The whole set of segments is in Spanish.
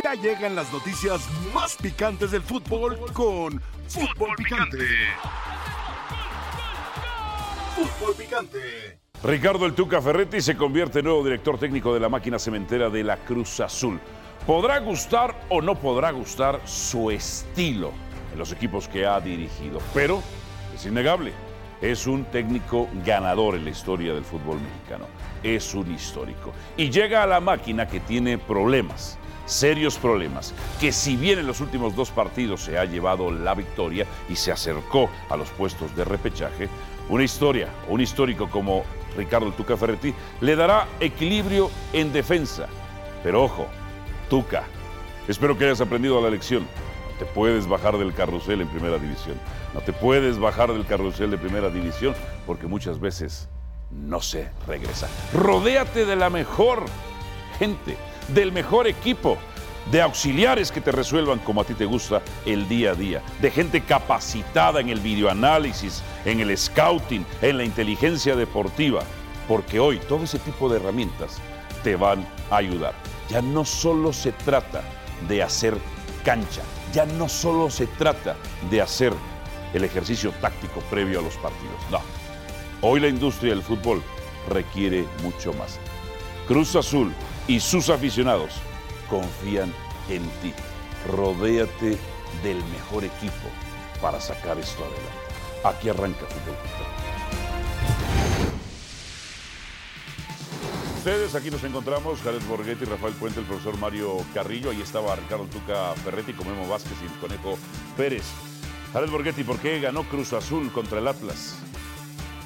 Ya llegan las noticias más picantes del fútbol con Fútbol Picante. Fútbol Picante. Ricardo El Tuca Ferretti se convierte en nuevo director técnico de la máquina cementera de la Cruz Azul. Podrá gustar o no podrá gustar su estilo en los equipos que ha dirigido, pero es innegable, es un técnico ganador en la historia del fútbol mexicano, es un histórico. Y llega a la máquina que tiene problemas, serios problemas, que si bien en los últimos dos partidos se ha llevado la victoria y se acercó a los puestos de repechaje, una historia, un histórico como Ricardo Tuca Ferretti, le dará equilibrio en defensa. Pero ojo, Tuca, espero que hayas aprendido la lección. No te puedes bajar del carrusel en primera división. No te puedes bajar del carrusel de primera división porque muchas veces no se regresa. Rodéate de la mejor gente, del mejor equipo, de auxiliares que te resuelvan como a ti te gusta el día a día, de gente capacitada en el videoanálisis, en el scouting, en la inteligencia deportiva, porque hoy todo ese tipo de herramientas te van a ayudar. Ya no solo se trata de hacer cancha, ya no solo se trata de hacer el ejercicio táctico previo a los partidos, no. Hoy la industria del fútbol requiere mucho más. Cruz Azul y sus aficionados confían en ti. Rodéate del mejor equipo para sacar esto adelante. Aquí arranca Fútbol. Ustedes, aquí nos encontramos, Jared Borghetti, Rafael Puente, el profesor Mario Carrillo, ahí estaba Ricardo Tuca Ferretti, con Memo Vázquez y el Conejo Pérez. Jared Borghetti, ¿por qué ganó Cruz Azul contra el Atlas?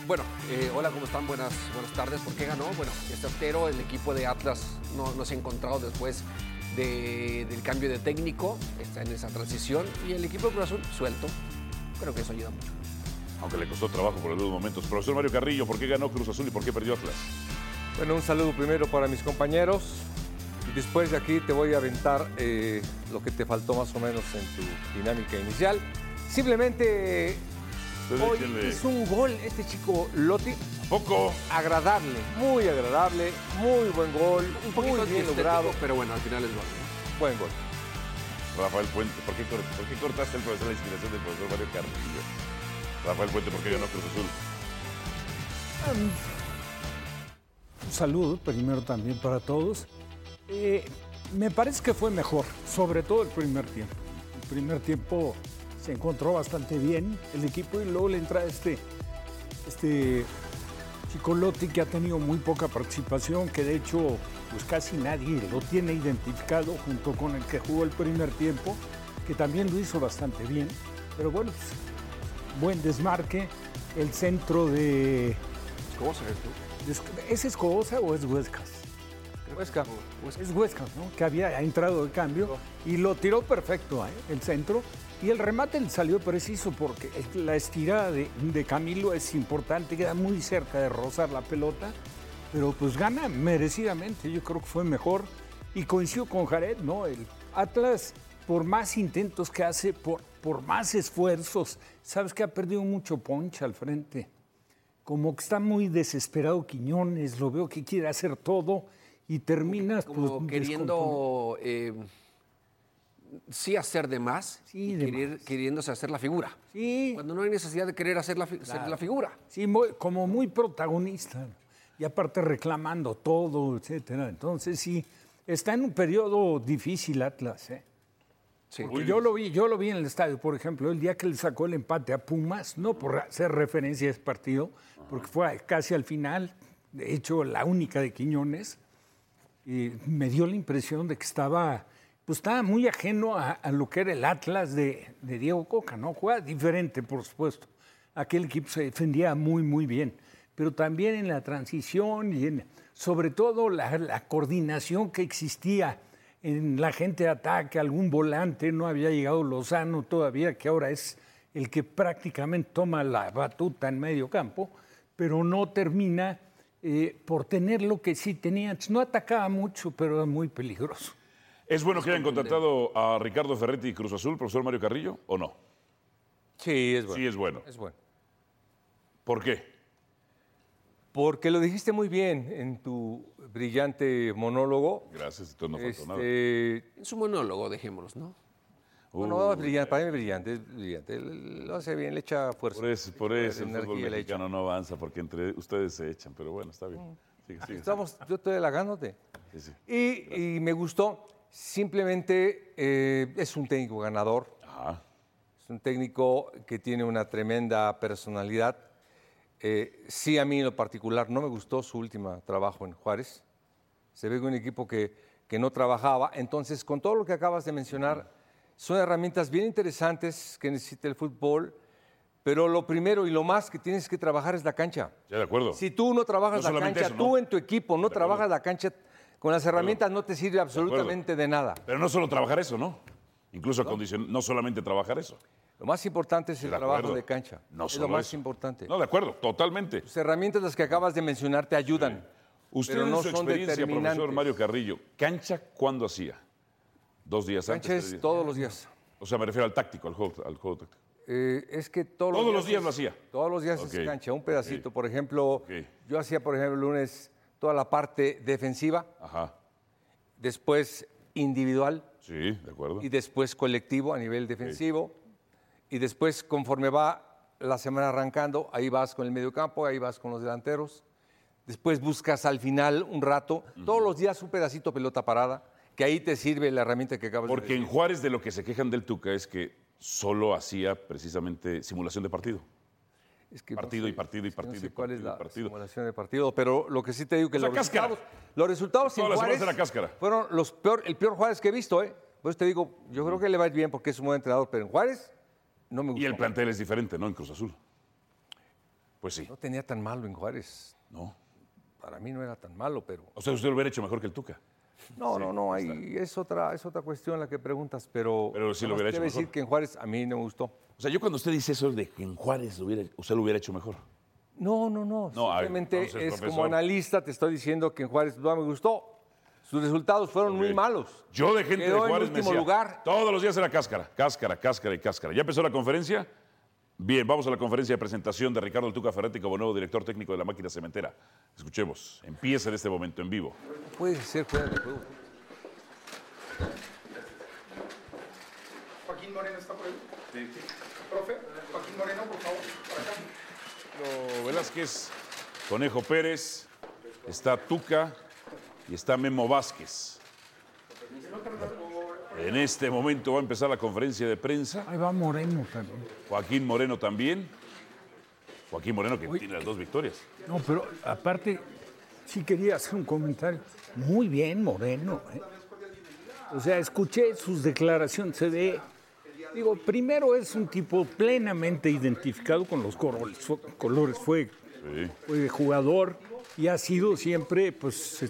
Bueno, eh, hola, ¿cómo están? Buenas, buenas tardes. ¿Por qué ganó? Bueno, es certero, el equipo de Atlas no, no se ha encontrado después de- del cambio de técnico, está en esa transición y el equipo de Cruz Azul suelto. Creo que eso ayuda mucho. Aunque le costó trabajo por algunos momentos. Profesor Mario Carrillo, ¿por qué ganó Cruz Azul y por qué perdió Atlas? Bueno, un saludo primero para mis compañeros y después de aquí te voy a aventar eh, lo que te faltó más o menos en tu dinámica inicial. Simplemente hoy échenle- hizo un gol este chico Lotti, Poco. agradable, muy agradable, muy buen gol, Un poquito muy bien logrado, pero bueno, al final es gol. ¿no? buen gol. Rafael Puente, ¿por qué, cor- por qué cortaste el profesor la inspiración del profesor Mario Carrillo? Rafael Puente, ¿por qué ganó Cruz Azul? Un saludo primero también para todos. Eh, me parece que fue mejor, sobre todo el primer tiempo. El primer tiempo se encontró bastante bien el equipo y luego le entra este, este chico Lotti que ha tenido muy poca participación, que de hecho pues casi nadie lo tiene identificado junto con el que jugó el primer tiempo, que también lo hizo bastante bien. Pero bueno, pues, buen desmarque, el centro de... ¿Cómo se ve tú? ¿Es Escobosa o es Huescas? Huesca. Es Huescas, ¿no? Que había entrado de cambio y lo tiró perfecto, ¿eh? el centro. Y el remate le salió preciso porque la estirada de, de Camilo es importante, queda muy cerca de rozar la pelota, pero pues gana merecidamente, yo creo que fue mejor. Y coincido con Jared, ¿no? El Atlas, por más intentos que hace, por, por más esfuerzos, sabes que ha perdido mucho poncha al frente. Como que está muy desesperado Quiñones, lo veo que quiere hacer todo y terminas Como pues, queriendo eh, sí hacer de más Sí, y de querer- más. queriéndose hacer la figura. Sí. Cuando no hay necesidad de querer hacer la, fi- ser la figura. Sí, muy- como muy protagonista. Y aparte reclamando todo, etcétera. Entonces sí, está en un periodo difícil Atlas. ¿eh? Sí. Yo lo vi, yo lo vi en el estadio, por ejemplo, el día que le sacó el empate a Pumas, no por hacer referencia a ese partido, porque fue casi al final, de hecho la única de Quiñones, y me dio la impresión de que estaba, pues estaba muy ajeno a, a lo que era el Atlas de, de Diego Coca, ¿no? Juega diferente, por supuesto. Aquel equipo se defendía muy, muy bien, pero también en la transición y en, sobre todo la, la coordinación que existía en la gente de ataque, algún volante, no había llegado Lozano todavía, que ahora es el que prácticamente toma la batuta en medio campo, pero no termina eh, por tener lo que sí tenía. No atacaba mucho, pero era muy peligroso. ¿Es bueno que hayan contratado a Ricardo Ferretti y Cruz Azul, profesor Mario Carrillo, o no? Sí, es bueno. Sí, es bueno. Es bueno. ¿Por qué? Porque lo dijiste muy bien en tu brillante monólogo. Gracias, esto no faltó nada. Este, En su monólogo, dejémoslos, ¿no? No, no, es brillante, para mí es brillante, es brillante. Lo hace bien, le echa fuerza. Por eso, por eso el fútbol mexicano no avanza, porque entre ustedes se echan, pero bueno, está bien. Sigue, sigue. Estamos, yo estoy halagándote. Sí, sí. Y, y me gustó. Simplemente eh, es un técnico ganador. Ajá. Es un técnico que tiene una tremenda personalidad. Eh, sí, a mí en lo particular no me gustó su último trabajo en Juárez. Se ve que un equipo que, que no trabajaba. Entonces, con todo lo que acabas de mencionar, son herramientas bien interesantes que necesita el fútbol. Pero lo primero y lo más que tienes que trabajar es la cancha. Ya de acuerdo. Si tú no trabajas No la cancha, eso, tú ¿no? en tu equipo no trabajas la cancha, con las herramientas no te sirve absolutamente de nada. Pero no solo trabajar eso, ¿no? Incluso acondicion- no solamente trabajar eso. Lo más importante es el De trabajo de cancha. No es solo lo más eso. importante. No, de acuerdo, totalmente. Las herramientas las que acabas de mencionar te ayudan. Usted pero en no su son experiencia, profesor. Mario Carrillo, ¿cancha cuándo hacía? ¿Dos días antes? días? todos los días. O sea, me refiero al táctico, al juego, al juego táctico. Eh, es que todos, Todos los días lo hacía. Todos los días Ok. es cancha, un pedacito. Por ejemplo, yo hacía, por ejemplo, el lunes toda la parte defensiva, Ajá. después individual Sí, de acuerdo. y después colectivo a nivel defensivo. Y después, conforme va la semana arrancando, ahí vas con el mediocampo, ahí vas con los delanteros. Después buscas al final un rato, todos los días un pedacito pelota parada, que ahí te sirve la herramienta que acabas Porque de en decir. Juárez de lo que se quejan del Tuca es que solo hacía precisamente simulación de partido. Es que partido y partido y es que partido No sé cuál es partido la partido. simulación de partido, pero lo que sí te digo que O sea, los resultados, los resultados en las Juárez era cáscara. fueron los peor, el peor Juárez que he visto, ¿eh? Pues te digo, yo creo que le va a ir bien porque es un buen entrenador, pero en Juárez no me gustó. Y el plantel es diferente, ¿no? En Cruz Azul. Pues sí. No tenía tan malo en Juárez. No. Para mí no era tan malo, pero O sea, usted lo hubiera hecho mejor que el Tuca. No, no, no, ahí es otra, es otra cuestión la que preguntas, pero Pero sí lo hubiera hecho decir mejor. que en Juárez a mí no me gustó. O sea, yo cuando usted dice eso de que en Juárez lo hubiera, usted lo hubiera hecho mejor. No, no, no. Simplemente entonces, es profesor. como analista, te estoy diciendo que en Juárez no me gustó. Sus resultados fueron muy malos. Yo de gente Quedó de Juárez en me último decía, lugar. todos los días era cáscara, cáscara, cáscara y cáscara. ¿Ya empezó la conferencia? Bien, vamos a la conferencia de presentación de Ricardo El Tuca Ferretti como nuevo director técnico de la máquina cementera. Escuchemos, empieza en este momento en vivo. Puede ser fuera de juego. Joaquín Moreno está por ahí. Profe, Joaquín Moreno, por favor, para acá. Lo Velázquez, Conejo Pérez, está Tuca y está Memo Vázquez. En este momento va a empezar la conferencia de prensa. Ahí va Moreno también. Joaquín Moreno también. Joaquín Moreno que tiene las dos victorias. No, pero aparte, sí quería hacer un comentario. Muy bien, Moreno. ¿eh? O sea, escuché sus declaraciones, se ve. Digo, primero es un tipo plenamente identificado con los colores. Colores. Fue, Sí. fue jugador y ha sido siempre pues,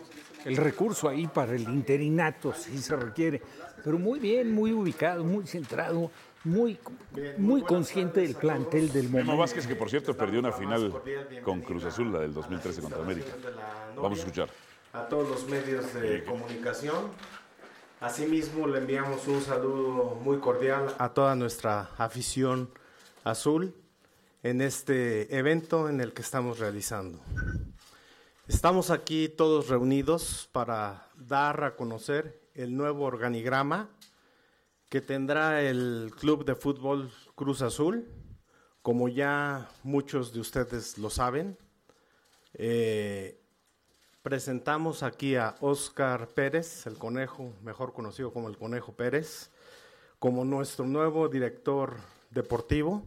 el recurso ahí para el interinato, si se requiere. Pero muy bien, muy ubicado, muy centrado, muy, muy consciente del plantel del Memo momento. Vázquez, que por cierto perdió una final con Cruz Azul, la del 2013 contra América. Vamos a escuchar. a todos los medios de comunicación. Asimismo, le enviamos un saludo muy cordial a toda nuestra afición azul en este evento en el que estamos realizando. Estamos aquí todos reunidos para dar a conocer el nuevo organigrama que tendrá el Club de Fútbol Cruz Azul. Como ya muchos de ustedes lo saben, eh, presentamos aquí a Oscar Pérez, el conejo, mejor conocido como el conejo Pérez, como nuestro nuevo director deportivo.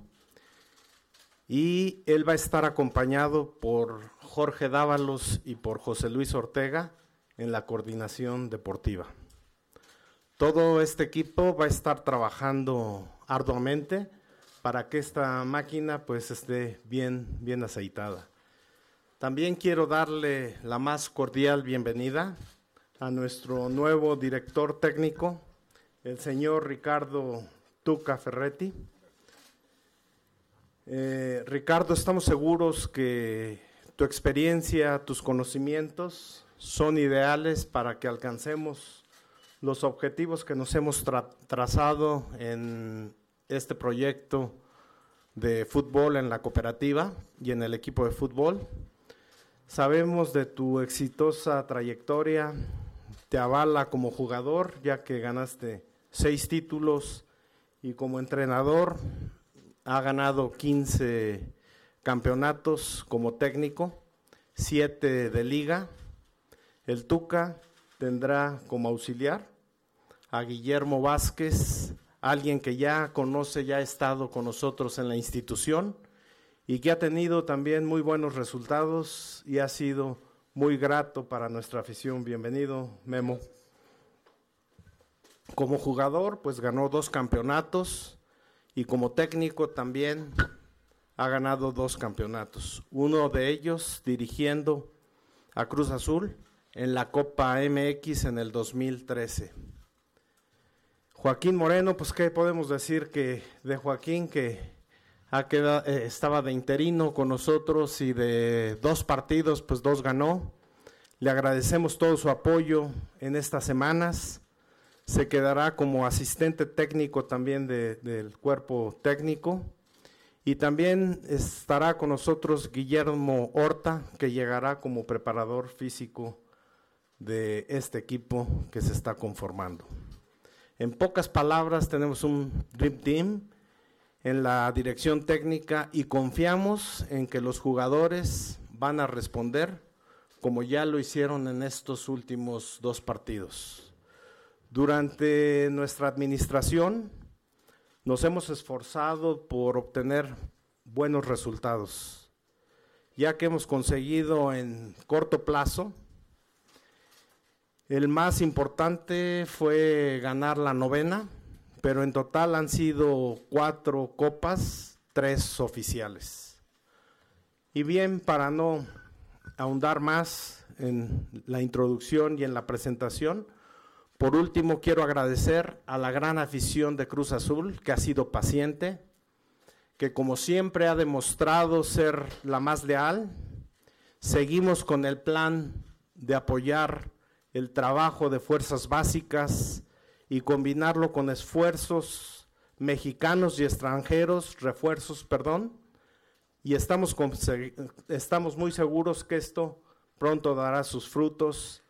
Y él va a estar acompañado por Jorge Dávalos y por José Luis Ortega en la coordinación deportiva. Todo este equipo va a estar trabajando arduamente para que esta máquina pues esté bien, bien aceitada. También quiero darle la más cordial bienvenida a nuestro nuevo director técnico, el señor Ricardo Tuca Ferretti. Eh, Ricardo, estamos seguros que tu experiencia, tus conocimientos son ideales para que alcancemos los objetivos que nos hemos tra- trazado en este proyecto de fútbol en la cooperativa y en el equipo de fútbol. Sabemos de tu exitosa trayectoria, te avala como jugador, ya que ganaste seis títulos y como entrenador ha ganado 15 campeonatos como técnico, siete de liga. El Tuca tendrá como auxiliar a Guillermo Vázquez, alguien que ya conoce, ya ha estado con nosotros en la institución y que ha tenido también muy buenos resultados y ha sido muy grato para nuestra afición. Bienvenido, Memo. Como jugador, pues ganó dos campeonatos y como técnico también ha ganado dos campeonatos. Uno de ellos dirigiendo a Cruz Azul en la Copa MX en el 2013. Joaquín Moreno, pues qué podemos decir que de Joaquín que ha quedado, eh, estaba de interino con nosotros y de dos partidos, pues dos ganó. Le agradecemos todo su apoyo en estas semanas. Se quedará como asistente técnico también del cuerpo técnico. Y también estará con nosotros Guillermo Horta, que llegará como preparador físico de este equipo que se está conformando. En pocas palabras, tenemos un Dream Team en la dirección técnica y confiamos en que los jugadores van a responder como ya lo hicieron en estos últimos dos partidos. Durante nuestra administración nos hemos esforzado por obtener buenos resultados, ya que hemos conseguido en corto plazo el más importante fue ganar la novena, pero en total han sido cuatro copas, tres oficiales. Y bien, para no ahondar más en la introducción y en la presentación, por último quiero agradecer a la gran afición de Cruz Azul, que ha sido paciente, que como siempre ha demostrado ser la más leal. Seguimos con el plan de apoyar el trabajo de fuerzas básicas y combinarlo con esfuerzos mexicanos y extranjeros, refuerzos, perdón, y estamos, muy seguros que esto pronto dará sus frutos,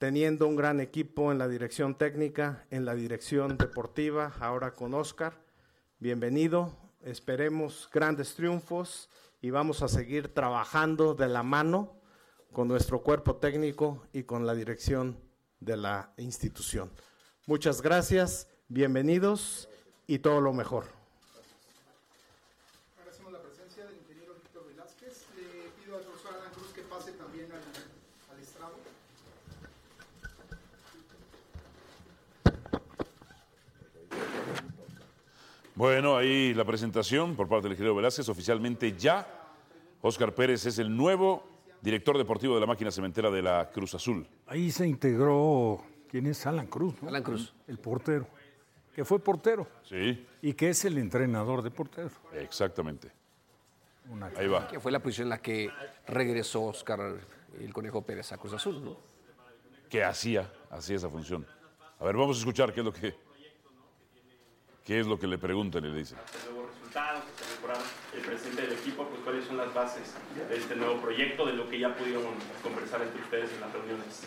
teniendo un gran equipo en la dirección técnica, en la dirección deportiva, ahora con Oscar. Bienvenido, esperemos grandes triunfos y vamos a seguir trabajando de la mano con nuestro cuerpo técnico y con la dirección de la institución. Muchas gracias, bienvenidos y todo lo mejor. Agradecemos la presencia del ingeniero Víctor Velázquez. Le pido al profesor Alan Cruz que pase también al, al estrado. Bueno, ahí la presentación por parte del ingeniero Velázquez. Oficialmente ya, Oscar Pérez es el nuevo director deportivo de la máquina cementera de la Cruz Azul. Ahí se integró, ¿quién es? Alan Cruz. ¿no? Alan Cruz. El portero, que fue portero Sí, y que es el entrenador de portero. exactamente. Una- Ahí va. Que fue la posición en la que regresó Oscar el Conejo Pérez a Cruz Azul, ¿no? Que hacía, hacía esa función. A ver, vamos a escuchar qué es lo que, qué es lo que le preguntan y le dicen. el nuevo resultado, esta temporada, el presente del equipo, pues cuáles son las bases de este nuevo proyecto, de lo que ya pudieron conversar entre ustedes en las reuniones.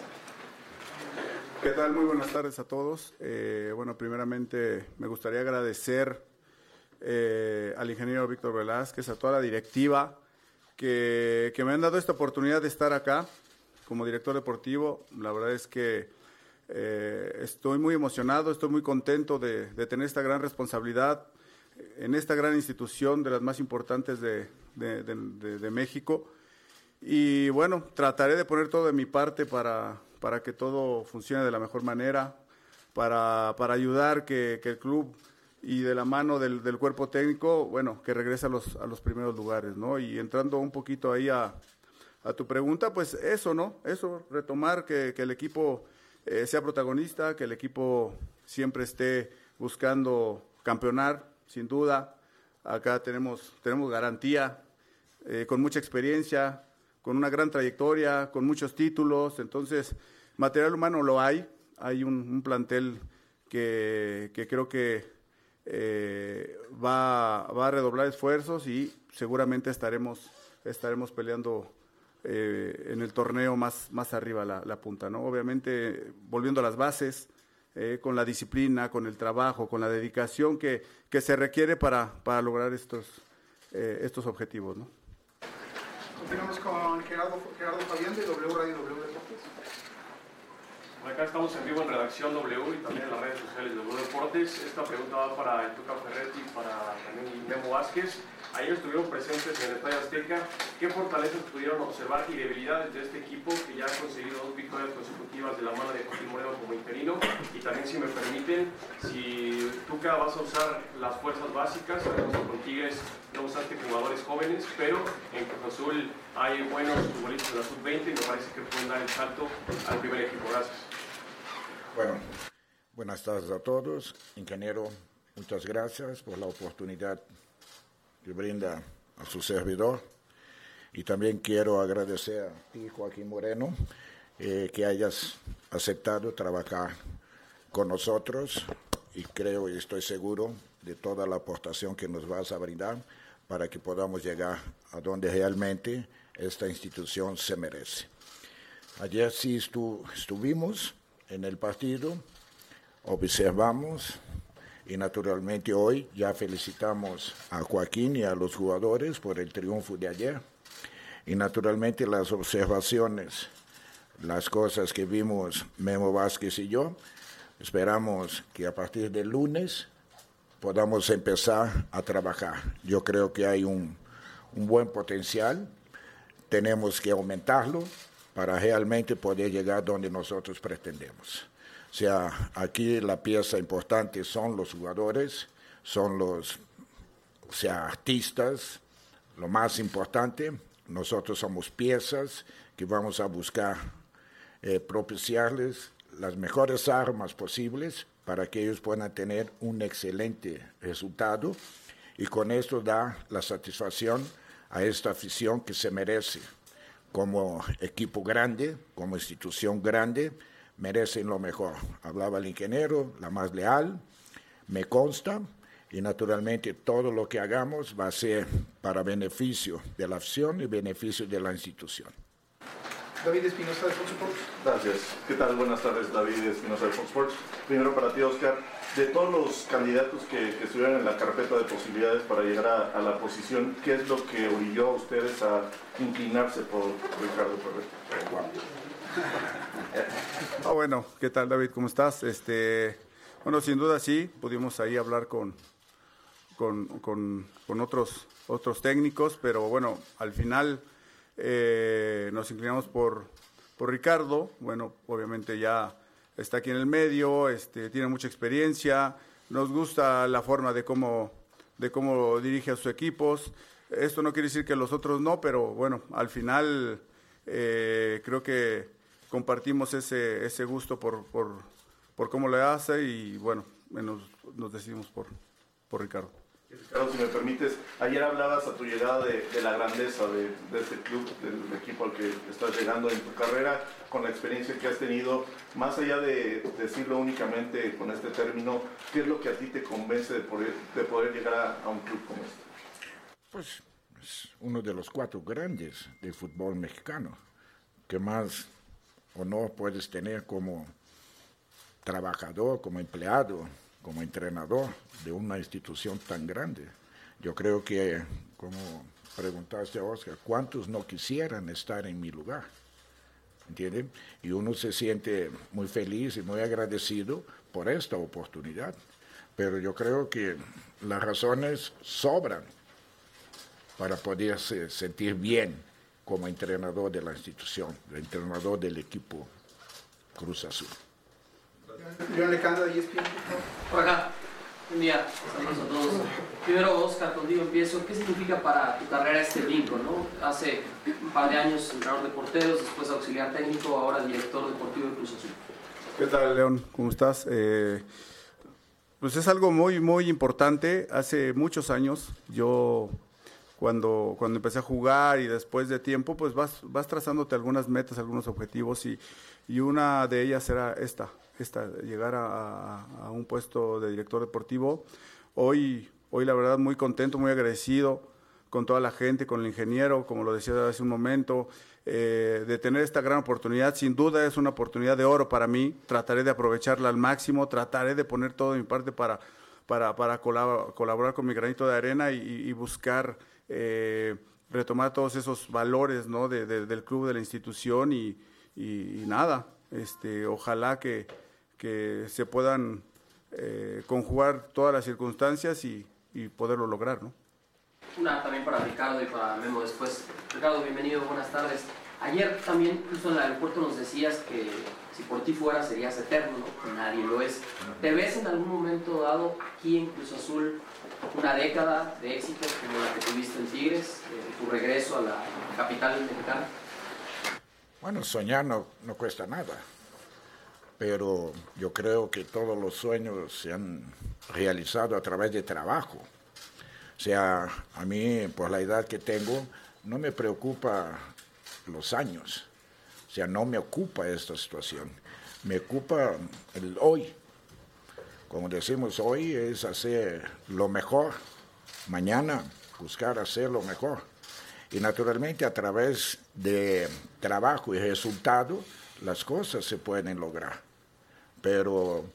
¿Qué tal? Muy buenas tardes a todos. Eh, bueno, primeramente me gustaría agradecer eh, al ingeniero Víctor Velázquez, a toda la directiva que, que me han dado esta oportunidad de estar acá como director deportivo. La verdad es que eh, estoy muy emocionado, estoy muy contento de, de tener esta gran responsabilidad en esta gran institución de las más importantes de, de- de- México. Y bueno, trataré de poner todo de mi parte para, para que todo funcione de la mejor manera, para, para ayudar que, que el club y de la mano del, del cuerpo técnico, bueno, que regrese a los, a los primeros lugares, ¿no? Y entrando un poquito ahí a, a tu pregunta, pues eso, ¿no? Eso, retomar que, que el equipo eh, sea protagonista, que el equipo siempre esté buscando campeonar, sin duda. Acá tenemos, tenemos garantía, eh, con mucha experiencia, con una gran trayectoria, con muchos títulos. Entonces, material humano lo hay. Hay un, plantel que, que creo que eh, va, va a redoblar esfuerzos y seguramente estaremos, estaremos peleando eh, en el torneo más, más arriba la, la, punta, ¿no? Obviamente, volviendo a las bases, eh, con la disciplina, con el trabajo, con la dedicación que, que se requiere para, para lograr estos, eh, estos objetivos, ¿no? Continuamos con Gerardo, Gerardo Fabián de W Radio W Deportes. Acá estamos en vivo en Redacción W y también en las redes sociales de W Deportes. Esta pregunta va para el Tuca Ferretti y para también Memo Vázquez. Ayer estuvieron presentes en el Estadio Azteca. ¿Qué fortalezas pudieron observar y debilidades de este equipo que ya ha conseguido dos victorias consecutivas de la mano de Joaquín Moreno como interino? Y también, si me permiten, si Tuca vas a usar las fuerzas básicas, con Tigres no usaste jugadores jóvenes, pero en Cruz Azul hay buenos futbolistas de la sub-20 y me parece que pueden dar el salto al primer equipo. Gracias. Bueno, buenas tardes a todos. Ingeniero, muchas gracias por la oportunidad que brinda a su servidor. Y también quiero agradecer a ti, Joaquín Moreno, eh, que hayas aceptado trabajar con nosotros y creo y estoy seguro de toda la aportación que nos vas a brindar para que podamos llegar a donde realmente esta institución se merece. Ayer sí estu estuvimos en el partido, observamos y naturalmente hoy ya felicitamos a Joaquín y a los jugadores por el triunfo de ayer. Y naturalmente las observaciones, las cosas que vimos Memo Vázquez y yo, esperamos que a partir del lunes podamos empezar a trabajar. Yo creo que hay un, un buen potencial, tenemos que aumentarlo para realmente poder llegar donde nosotros pretendemos. O sea, aquí la pieza importante son los jugadores, son los sea, artistas, lo más importante. Nosotros somos piezas que vamos a buscar eh, propiciarles las mejores armas posibles para que ellos puedan tener un excelente resultado y con esto dar la satisfacción a esta afición que se merece como equipo grande, como institución grande merecen lo mejor. Hablaba el ingeniero, la más leal, me consta, y naturalmente todo lo que hagamos va a ser para beneficio de la acción y beneficio de la institución. David Espinosa de Fox Sports. Gracias. ¿Qué tal? Buenas tardes, David Espinosa de Fox Sports. Primero para ti, Oscar. De todos los candidatos que, que estuvieron en la carpeta de posibilidades para llegar a, a, la posición, ¿qué es lo que orilló a ustedes a inclinarse por Ricardo Ferrer? Ah, bueno, ¿qué tal David? ¿Cómo estás? Este, bueno, sin duda sí, pudimos ahí hablar con, con, con, con otros, otros técnicos, pero bueno, al final eh, nos inclinamos por, por Ricardo, bueno, obviamente ya está aquí en el medio, este, tiene mucha experiencia, nos gusta la forma de cómo, de cómo dirige a sus equipos. Esto no quiere decir que los otros no, pero bueno, al final eh, creo que compartimos ese, ese gusto por, por, por cómo le hace y bueno, nos, nos decidimos por, por Ricardo. Ricardo, si me permites, ayer hablabas a tu llegada de, de la grandeza de, de, este club, del equipo al que estás llegando en tu carrera, con la experiencia que has tenido, más allá de decirlo únicamente con este término, ¿qué es lo que a ti te convence de poder, de poder llegar a, a un club como este? Pues es uno de los cuatro grandes del fútbol mexicano, que más honor puedes tener como trabajador, como empleado, como entrenador de una institución tan grande. Yo creo que, como preguntaste a Oscar, ¿cuántos no quisieran estar en mi lugar? ¿Entienden? Y uno se siente muy feliz y muy agradecido por esta oportunidad. Pero yo creo que las razones sobran para poderse sentir bien como entrenador de la institución, el entrenador del equipo Cruz Azul. ESPN. Por acá. Buen día. Saludos a todos. Primero, Oscar, contigo empiezo. ¿Qué significa para tu carrera este brinco? ¿no? Hace un par de años entrenador de porteros, después auxiliar técnico, ahora director deportivo de Cruz Azul. ¿Qué tal, León? ¿Cómo estás? Eh, pues es algo muy, muy importante. Hace muchos años yo cuando, cuando empecé a jugar y después de tiempo, pues vas, vas trazándote algunas metas, algunos objetivos y, y una de ellas era esta, esta llegar a, a, un puesto de director deportivo. Hoy, hoy la verdad muy contento, muy agradecido con toda la gente, con el ingeniero, como lo decía hace un momento, eh, de tener esta gran oportunidad. Sin duda es una oportunidad de oro para mí. Trataré de aprovecharla al máximo, trataré de poner todo de mi parte para, para, para colaborar con mi granito de arena y, buscar eh, retomar todos esos valores ¿no? del club, de la institución y, nada. Este, ojalá que, que se puedan eh, conjugar todas las circunstancias y, y poderlo lograr. ¿no? Una también para Ricardo y para Memo después. Ricardo, bienvenido, buenas tardes. Ayer también, justo en el aeropuerto, nos decías que si por ti fuera serías eterno, ¿no? Nadie lo es. ¿Te ves en algún momento dado aquí en Cruz Azul una década de éxito como la que tuviste en Tigres, tu regreso a la capital mexicana? Bueno, soñar no, no cuesta nada, pero yo creo que todos los sueños se han realizado a través de trabajo. O sea, a mí, por la edad que tengo, no me preocupa los años. O sea, no me ocupa esta situación. Me ocupa el hoy. Como decimos hoy, es hacer lo mejor. Mañana, buscar hacer lo mejor. Y naturalmente a través de trabajo y resultado, las cosas se pueden lograr. Pero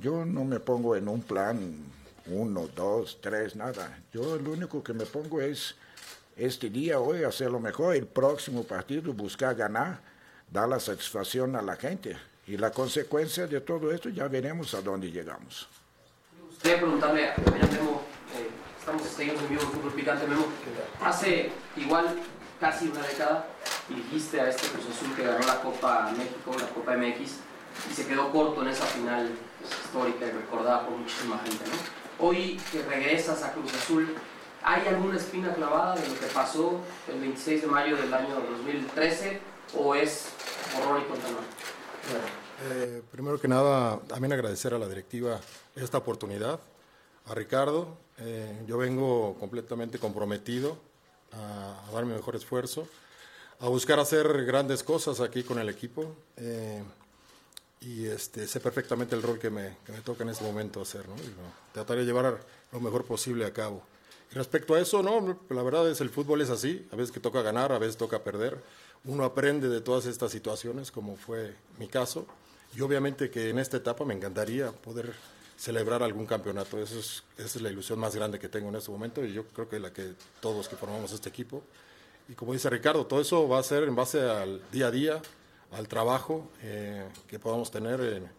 yo no me pongo en un plan uno, dos, tres, nada. Yo lo único que me pongo es este día, hoy, hacer lo mejor, el próximo partido, buscar ganar, dar la satisfacción a la gente. Y la consecuencia de todo esto ya veremos a dónde llegamos. Usted preguntarle a Memo, eh, estamos seguimos en vivo Fútbol Picante Memo, hace igual casi una década dirigiste a este Cruz Azul que ganó la Copa México, la Copa MX, y se quedó corto en esa final pues, histórica y recordada por muchísima gente, ¿no? Hoy que regresas a Cruz Azul, ¿hay alguna espina clavada de lo que pasó el 26 de mayo del año 2013 o es horror y Eh, primero que nada, también agradecer a la directiva esta oportunidad, a Ricardo. Eh, yo vengo completamente comprometido a, dar mi mejor esfuerzo, a buscar hacer grandes cosas aquí con el equipo. Eh, y este, sé perfectamente el rol que me, que me toca en este momento hacer, ¿no? Y, trataré de llevar lo mejor posible a cabo. Y respecto a eso, no, la verdad es el fútbol es así, a veces que toca ganar, a veces toca perder. Uno aprende de todas estas situaciones, como fue mi caso, y obviamente que en esta etapa me encantaría poder celebrar algún campeonato. Esa es la ilusión más grande que tengo en este momento y yo creo que la que todos que formamos este equipo. Y como dice Ricardo, todo eso va a ser en base al día a día, al trabajo eh, que podamos tener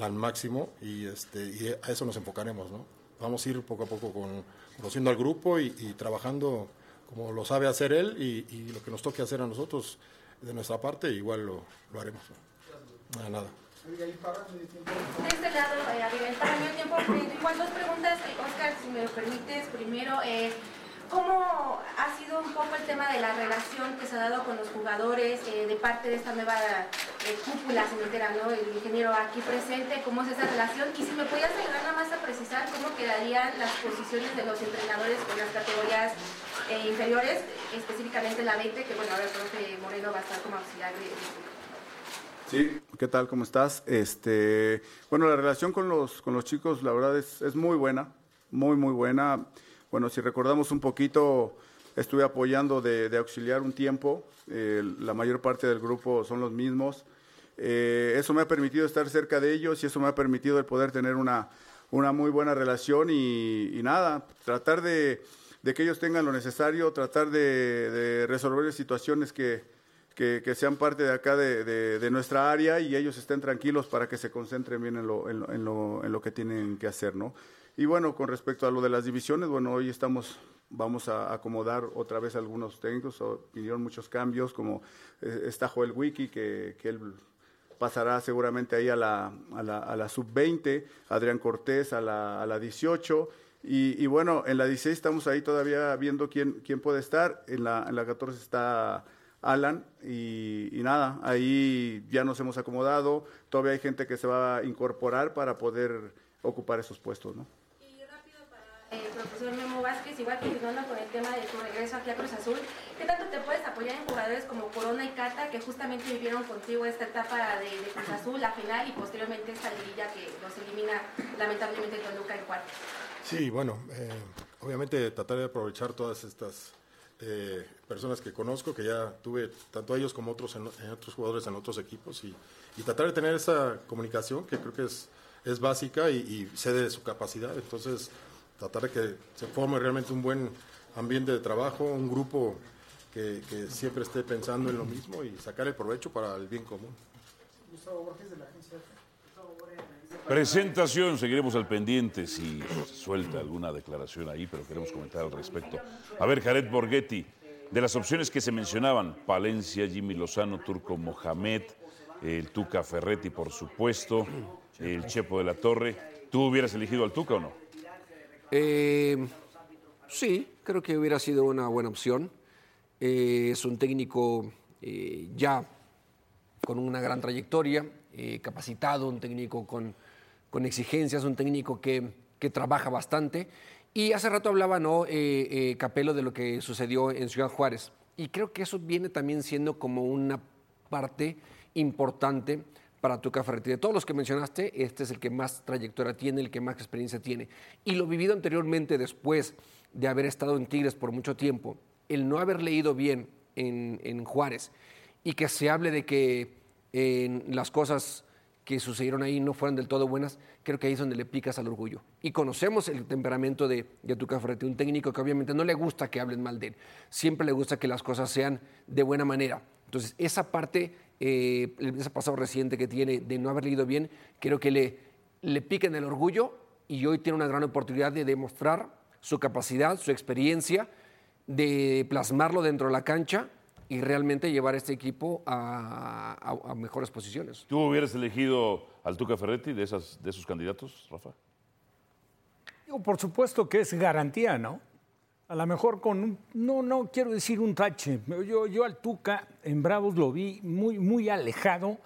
al máximo y, este, y a eso nos enfocaremos. ¿no? Vamos a ir poco a poco con, conociendo al grupo y, trabajando como lo sabe hacer él y, lo que nos toque hacer a nosotros de nuestra parte, igual lo, lo haremos. Nada, nada. De este lado, eh, para mí el tiempo, igual dos preguntas, Oscar, si me lo permites. Primero, eh, ¿Cómo ha sido un poco el tema de la relación que se ha dado con los jugadores eh, de parte de esta nueva eh, cúpula cementera, ¿no? el ingeniero aquí presente? ¿Cómo es esa relación? Y si me podías ayudar nada más a precisar cómo quedarían las posiciones de los entrenadores con las categorías eh, inferiores, específicamente la 20, que bueno, ahora el profe Moreno va a estar como auxiliar de... Sí, ¿qué tal? ¿Cómo estás? Este, bueno, la relación con los, con los chicos, la verdad, es, es muy buena, muy, muy buena. Bueno, si recordamos un poquito, estuve apoyando de, auxiliar un tiempo, eh, la mayor parte del grupo son los mismos. Eh, eso me ha permitido estar cerca de ellos y eso me ha permitido el poder tener una, una muy buena relación y, nada, tratar de, que ellos tengan lo necesario, tratar de, resolver situaciones que, que, sean parte de acá de, nuestra área y ellos estén tranquilos para que se concentren bien en lo, en lo, en lo que tienen que hacer, ¿no? Y bueno, con respecto a lo de las divisiones, bueno, hoy estamos, vamos a acomodar otra vez algunos técnicos, pidieron muchos cambios, como eh, está Joel Wiki, que, que él pasará seguramente ahí a la, a la, a la sub-20, Adrián Cortés a la, a la 18, y, y, bueno, en la 16 estamos ahí todavía viendo quién, quién puede estar, en la, en la 14 está Alan, y, y, nada, ahí ya nos hemos acomodado, todavía hay gente que se va a incorporar para poder ocupar esos puestos, ¿no? Eh, profesor Memo Vázquez, igual continuando con el tema de tu regreso aquí a Cruz Azul, ¿qué tanto te puedes apoyar en jugadores como Corona y Cata, que justamente vivieron contigo esta etapa de, Cruz Azul, la final y posteriormente esta liguilla que los elimina lamentablemente Toluca en cuarto? Sí, bueno, eh, obviamente tratar de aprovechar todas estas eh, personas que conozco, que ya tuve tanto ellos como otros en, otros jugadores en otros equipos y, tratar de tener esa comunicación que creo que es, es básica y, y de su capacidad. Entonces, tratar de que se forme realmente un buen ambiente de trabajo, un grupo que, que siempre esté pensando en lo mismo y sacar el provecho para el bien común. Gustavo Borges de la agencia Presentación, seguiremos al pendiente si suelta alguna declaración ahí, pero queremos comentar al respecto. A ver, Jared Borghetti, de las opciones que se mencionaban, Palencia, Jimmy Lozano, Turco Mohamed, el Tuca Ferretti, por supuesto, el Chepo de la Torre, ¿tú hubieras elegido al Tuca o no? Eh, sí, creo que hubiera sido una buena opción. Eh, es un técnico eh, ya con una gran trayectoria, eh, capacitado, un técnico con, con exigencias, un técnico que, que trabaja bastante. Y hace rato hablaba, ¿no, eh, eh, Capelo, de lo que sucedió en Ciudad Juárez. Y creo que eso viene también siendo como una parte importante para Tuca Ferretti. De todos los que mencionaste, este es el que más trayectoria tiene, el que más experiencia tiene. Y lo vivido anteriormente, después de haber estado en Tigres por mucho tiempo, el no haber leído bien en, en Juárez y que se hable de que las cosas que sucedieron ahí no fueran del todo buenas, creo que ahí es donde le picas al orgullo. Y conocemos el temperamento de, de Tuca Ferretti, un técnico que obviamente no le gusta que hablen mal de él, siempre le gusta que las cosas sean de buena manera. Entonces, esa parte, eh, ese pasado reciente que tiene de no haber leído bien, creo que le, le pica en el orgullo y hoy tiene una gran oportunidad de demostrar su capacidad, su experiencia, de plasmarlo dentro de la cancha y realmente llevar a este equipo a, a- a mejores posiciones. ¿Tú hubieras elegido al Tuca Ferretti de, esas, de esos candidatos, Rafa? Por supuesto que es garantía, ¿no? A lo mejor con un, no, no quiero decir un tache. Yo, yo al Tuca en Bravos lo vi muy, muy alejado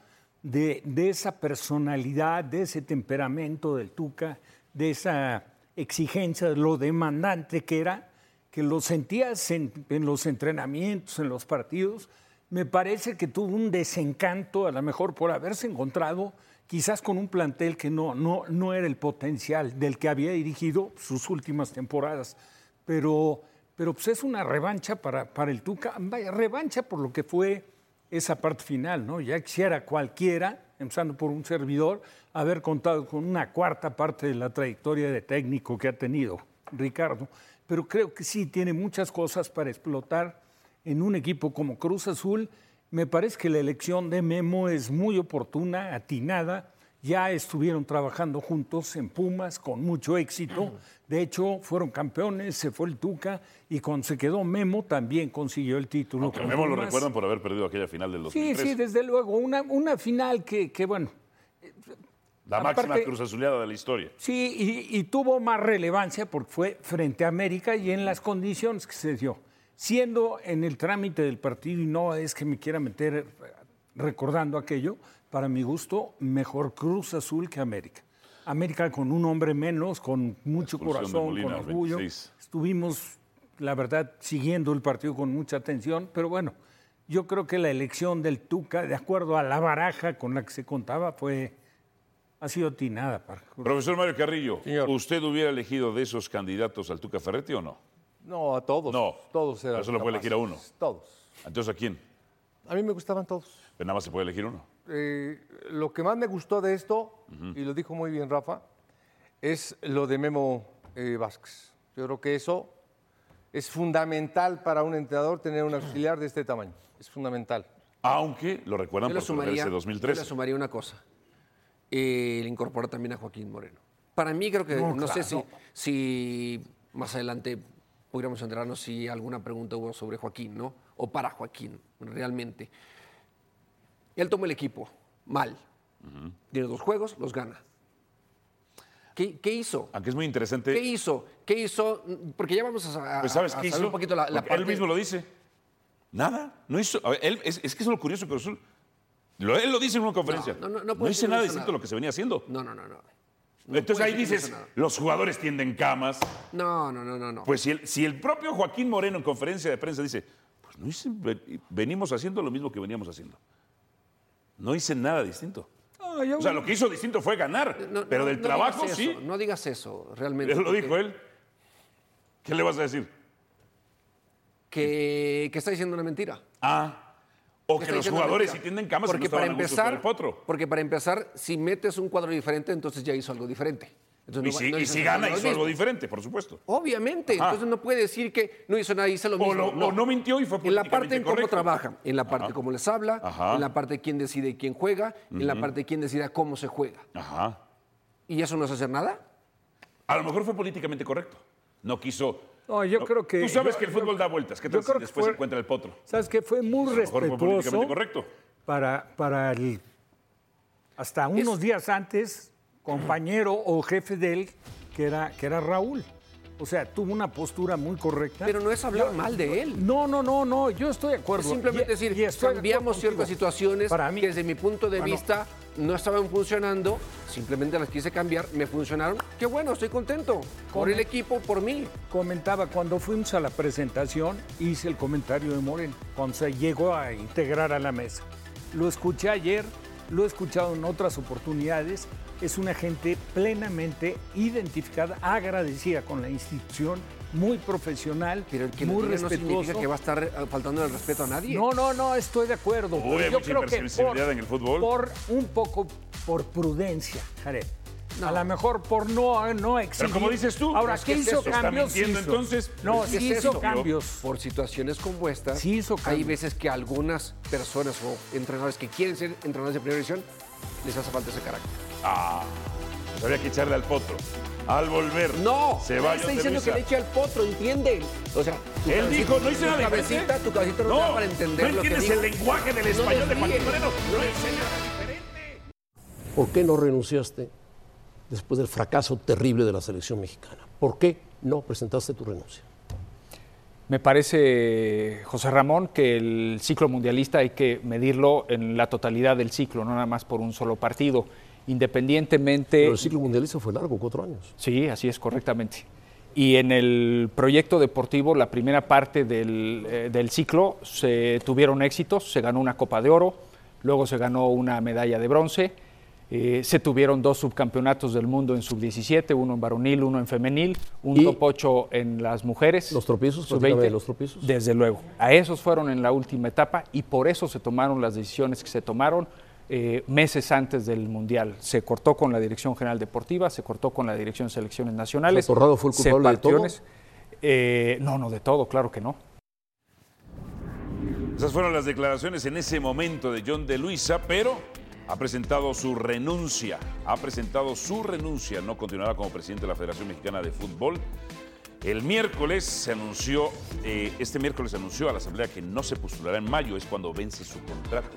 de, de esa personalidad, de ese temperamento del Tuca, de esa exigencia, de lo demandante que era, que lo sentías en, en los entrenamientos, en los partidos. Me parece que tuvo un desencanto, a lo mejor por haberse encontrado quizás con un plantel que no, no, no era el potencial del que había dirigido sus últimas temporadas. Pero, pero pues es una revancha para, para el Tuca, vaya, revancha por lo que fue esa parte final, ¿no? Ya quisiera cualquiera, empezando por un servidor, haber contado con una cuarta parte de la trayectoria de técnico que ha tenido Ricardo. Pero creo que sí tiene muchas cosas para explotar en un equipo como Cruz Azul. Me parece que la elección de Memo es muy oportuna, atinada. Ya estuvieron trabajando juntos en Pumas con mucho éxito. De hecho, fueron campeones, se fue el Tuca y cuando se quedó Memo también consiguió el título. Aunque con Memo lo recuerdan por haber perdido aquella final del Sí, 2003. sí, desde luego. Una, una final que, que, bueno, La aparte- máxima cruz azuleada de la historia. Sí, y, y tuvo más relevancia porque fue frente a América y en las condiciones que se dio. Siendo en el trámite del partido, y no es que me quiera meter recordando aquello, para mi gusto, mejor Cruz Azul que América. América con un hombre menos, con mucho corazón, Molina, con orgullo. 26. Estuvimos, la verdad, siguiendo el partido con mucha atención, pero bueno, yo creo que la elección del Tuca, de acuerdo a la baraja con la que se contaba, fue ha sido atinada para Profesor Mario Carrillo, ¿usted hubiera elegido de esos candidatos al Tuca Ferretti o no? No, a todos. No. Todos eran. Pero solo puede elegir a uno. Todos. Entonces, ¿a quién? A mí me gustaban todos. Pero nada más se puede elegir uno. Eh, lo que más me gustó de esto, y lo dijo muy bien Rafa, es lo de Memo eh, Vázquez. Yo creo que eso es fundamental para un entrenador tener un auxiliar de este tamaño. Es fundamental. Aunque lo recuerdan Yo por sumaría, perderse yo 2013. le sumaría una cosa. Eh, le incorpora también a Joaquín Moreno. Para mí creo que, No, no, sé si, si más adelante pudiéramos enterarnos si alguna pregunta hubo sobre Joaquín, ¿no? O para Joaquín, realmente. Él tomó el equipo mal. Tiene dos juegos, los gana. ¿Qué, qué hizo? Aunque es muy interesante. ¿Qué hizo? ¿Qué hizo? Porque ya vamos a, Pues ¿sabes a qué saber hizo? un poquito la, la Porque Él parte- mismo lo dice. Nada. No hizo. a ver, él, es, es que es lo curioso, Cruz Azul. Lo, él lo dice en una conferencia. No, no, no puede hice decir nada eso distinto a lo que se venía haciendo. No, no, no, no. Entonces puede ahí dices, eso los jugadores tienden camas. No, no, no, no, no. Pues si el, si el propio Joaquín Moreno en conferencia de prensa dice, pues no hice, venimos haciendo lo mismo que veníamos haciendo. No hice nada distinto. Yo- O sea, lo que hizo distinto fue ganar, No, pero no, del no trabajo digas sí. eso, no digas eso, realmente. Eso lo porque- dijo él. ¿Qué le vas a decir? Que, que está diciendo una mentira. Ah. O Que los jugadores mentira. tienen camas y no porque para empezar, el potro. Porque para empezar, si metes un cuadro diferente, entonces ya hizo algo diferente. Entonces, Y no si, no y hizo si exactamente gana, hizo algo diferente, por supuesto. Obviamente, Ajá. entonces no puede decir que no hizo nada, hizo lo O mismo. no- o no mintió y fue En la parte en cómo trabaja, en la parte Ajá. cómo les habla, Ajá. en la parte de quién decide quién juega, en la parte de quién decide cómo se juega. Ajá. ¿Y eso no es hacer nada? A lo mejor fue políticamente correcto. No quiso. No, yo creo que- Tú sabes yo- que el fútbol da vueltas. ¿Qué yo creo que después fue- encuentra el potro? ¿Sabes qué? Fue muy A lo mejor fue respetuoso políticamente correcto. para, para el, hasta unos días antes, compañero o jefe de él, que era, que era Raúl. O sea, tuvo una postura muy correcta. Pero no es hablar mal de él. No, no, no, no, yo estoy de acuerdo. Es simplemente Y- decir, y de cambiamos ciertas situaciones Para mí- que desde mi punto de Bueno. vista no estaban funcionando, simplemente las quise cambiar, me funcionaron. Qué bueno, estoy contento. Por el equipo, por mí. Comentaba, cuando fuimos a la presentación, hice el comentario de Moreno, cuando se llegó a integrar a la mesa. Lo escuché ayer, lo he escuchado en otras oportunidades. Es una gente plenamente identificada, agradecida con la institución, muy profesional, Pero el que lo muy diga no significa respetuoso. que va a estar eh, faltando el respeto a nadie. No, no, no, estoy de acuerdo. Uy, pero hay yo mucha creo que por, en el fútbol. por un poco por prudencia, Jared. A lo mejor por no, no exigir. como dices tú, Ahora, ¿qué hizo eso, cambios? hizo. entonces, No, pues, ¿qué sí es hizo esto? cambios. Por situaciones como esta, Sí hizo hay veces que algunas personas o entrenadores que quieren ser entrenadores de primera división les hace falta ese carácter. Ah, pues había que echarle al potro. Al volver. No, se va está diciendo que le eche al potro, ¿entiende? O sea, tu Él cabecita- dijo, no hice tu nada cabecita, diferente. tu cabecita no, te da para entender no lo que entiendes digo. el lenguaje del No español de. Joaquín Moreno. No No enseña diferente. ¿Por qué no renunciaste después del fracaso terrible de la selección mexicana? ¿Por qué no presentaste tu renuncia? Me parece, José Ramón, que el ciclo mundialista hay que medirlo en la totalidad del ciclo, no nada más por un solo partido. Independientemente. Pero el ciclo mundialista fue largo, cuatro años. Sí, así es, correctamente. Y en el proyecto deportivo, la primera parte del, eh, del ciclo, se tuvieron éxitos, se ganó una Copa de Oro, luego se ganó una medalla de bronce, eh, se tuvieron dos subcampeonatos del mundo en sub-17, uno en varonil, uno en femenil, un ¿Y top 8 en las mujeres. ¿Los tropiezos? sub-20. Platícame de los tropiezos. Desde luego. A esos fueron en la última etapa y por eso se tomaron las decisiones que se tomaron eh, meses antes del Mundial. Se cortó con la Dirección General Deportiva, se cortó con la Dirección de Selecciones Nacionales. ¿Torrado fue el culpable de todo? Eh, no, no, de todo, claro que no. Esas fueron las declaraciones en ese momento de John de Luisa, pero ha presentado su renuncia. Ha presentado su renuncia. No continuará como presidente de la Federación Mexicana de Fútbol. El miércoles se anunció, eh, este miércoles se anunció a la Asamblea que no se postulará en mayo, es cuando vence su contrato.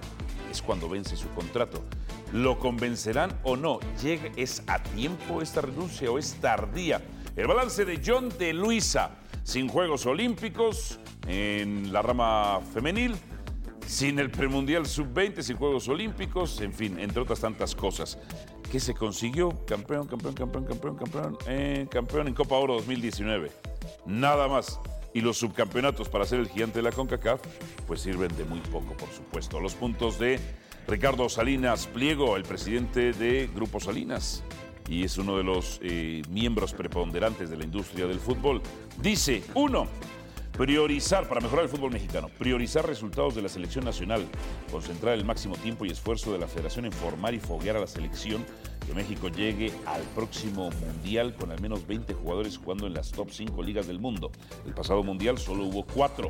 Es cuando vence su contrato. ¿Lo convencerán o no? ¿Llega, ¿Es a tiempo esta renuncia o es tardía? El balance de John de Luisa, sin Juegos Olímpicos en la rama femenil, sin el premundial sub-20, sin Juegos Olímpicos, en fin, entre otras tantas cosas. ¿Qué se consiguió? Campeón, campeón, campeón, campeón, campeón, eh, campeón en Copa Oro 2019. Nada más. Y los subcampeonatos para ser el gigante de la CONCACAF, pues sirven de muy poco, por supuesto. Los puntos de Ricardo Salinas Pliego, el presidente de Grupo Salinas, y es uno de los eh, miembros preponderantes de la industria del fútbol. Dice, uno, Priorizar, para mejorar el fútbol mexicano, priorizar resultados de la selección nacional, concentrar el máximo tiempo y esfuerzo de la federación en formar y foguear a la selección, que México llegue al próximo mundial con al menos 20 jugadores jugando en las top 5 ligas del mundo. El pasado mundial solo hubo 4.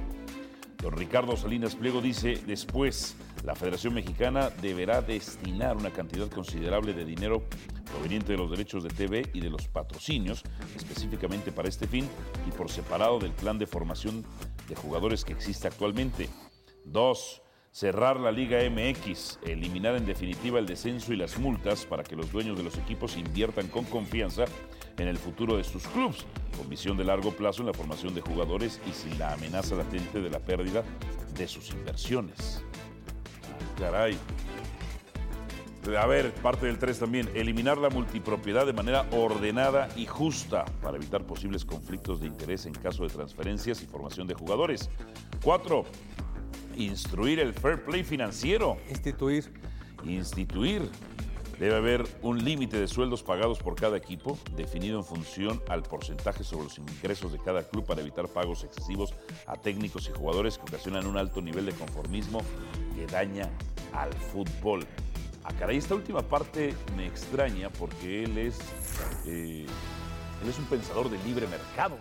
Don Ricardo Salinas Pliego dice, después, la Federación Mexicana deberá destinar una cantidad considerable de dinero proveniente de los derechos de TV y de los patrocinios, específicamente para este fin y por separado del plan de formación de jugadores que existe actualmente. Dos, cerrar la Liga MX, eliminar en definitiva el descenso y las multas para que los dueños de los equipos inviertan con confianza en el futuro de sus clubes, con visión de largo plazo en la formación de jugadores y sin la amenaza latente de la pérdida de sus inversiones. Caray. A ver, parte del 3 también, eliminar la multipropiedad de manera ordenada y justa para evitar posibles conflictos de interés en caso de transferencias y formación de jugadores. 4. Instruir el fair play financiero. Instituir. Instituir. Debe haber un límite de sueldos pagados por cada equipo, definido en función al porcentaje sobre los ingresos de cada club para evitar pagos excesivos a técnicos y jugadores que ocasionan un alto nivel de conformismo que daña al fútbol. A caray, esta última parte me extraña porque él es, eh, él es un pensador de libre mercado.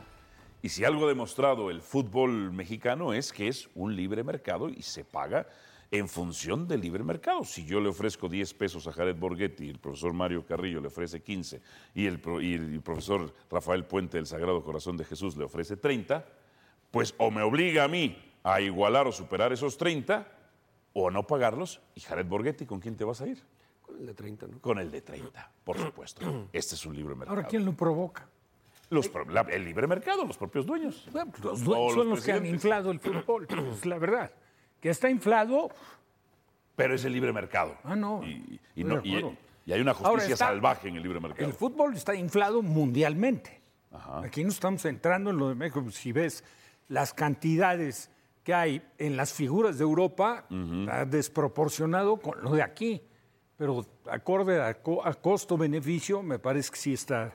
Y si algo ha demostrado el fútbol mexicano es que es un libre mercado y se paga en función del libre mercado. Si yo le ofrezco 10 pesos a Jared Borghetti el profesor Mario Carrillo le ofrece 15 y el, pro- y el profesor Rafael Puente del Sagrado Corazón de Jesús le ofrece 30, pues o me obliga a mí a igualar o superar esos 30 o a no pagarlos. Y Jared Borghetti, ¿con quién te vas a ir? Con el de 30, ¿no? Con el de 30, por supuesto. Este es un libre mercado. Ahora, ¿quién lo provoca? Los la- el libre mercado, los propios dueños. Bueno, pues los dueños son los los que han inflado el fútbol, es la verdad. Que está inflado, Pero es el libre mercado. Ah, no. Y, no- y- hay una justicia está- salvaje en el libre mercado. el fútbol está inflado mundialmente. Aquí no estamos entrando en lo de México. Si ves las cantidades que hay en las figuras de Europa, está desproporcionado con lo de aquí. Pero acorde a, co- a costo-beneficio, me parece que sí está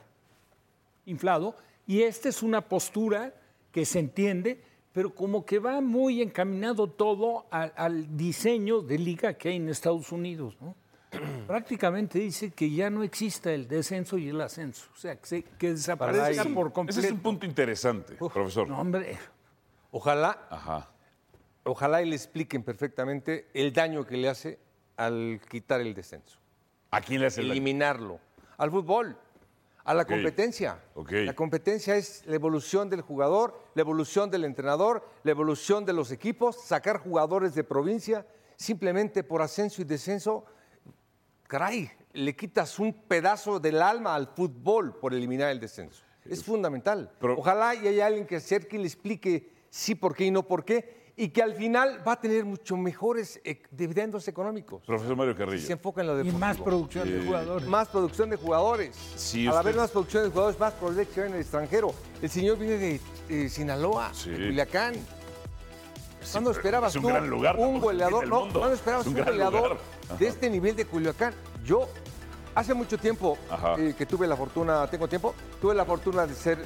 inflado. Y esta es una postura que se entiende, pero como que va muy encaminado todo al, al diseño de liga que hay en Estados Unidos. ¿no? Prácticamente dice que ya no exista el descenso y el ascenso. O sea, que, se- que desaparezca por completo. Ese es un punto interesante, profesor. No, hombre. Ojalá, Ajá. Ojalá y le expliquen perfectamente el daño que le hace al quitar el descenso. ¿A quién le hace el daño? Eliminarlo. Al fútbol, a la competencia. La competencia es la evolución del jugador, la evolución del entrenador, la evolución de los equipos, sacar jugadores de provincia simplemente por ascenso y descenso. Caray, le quitas un pedazo del alma al fútbol por eliminar el descenso. Es fundamental. Ojalá y haya alguien que acerque y le explique sí por qué y no por qué, y que al final va a tener mucho mejores eh, dividendos económicos. Profesor Mario Carrillo. Se enfoca en lo Y deportivo. más producción de jugadores. Más producción de jugadores. Si Al usted- haber más producción de jugadores, más probabilidad que vayan al extranjero. El señor viene de, Sinaloa, Sí. de Culiacán. ¿Cuándo pero esperabas es un tú gran lugar, un el goleador? No. ¿cuándo esperabas Es un un, goleador de este nivel de Culiacán? Yo, hace mucho tiempo eh, que tuve la fortuna, tengo tiempo, tuve la fortuna de ser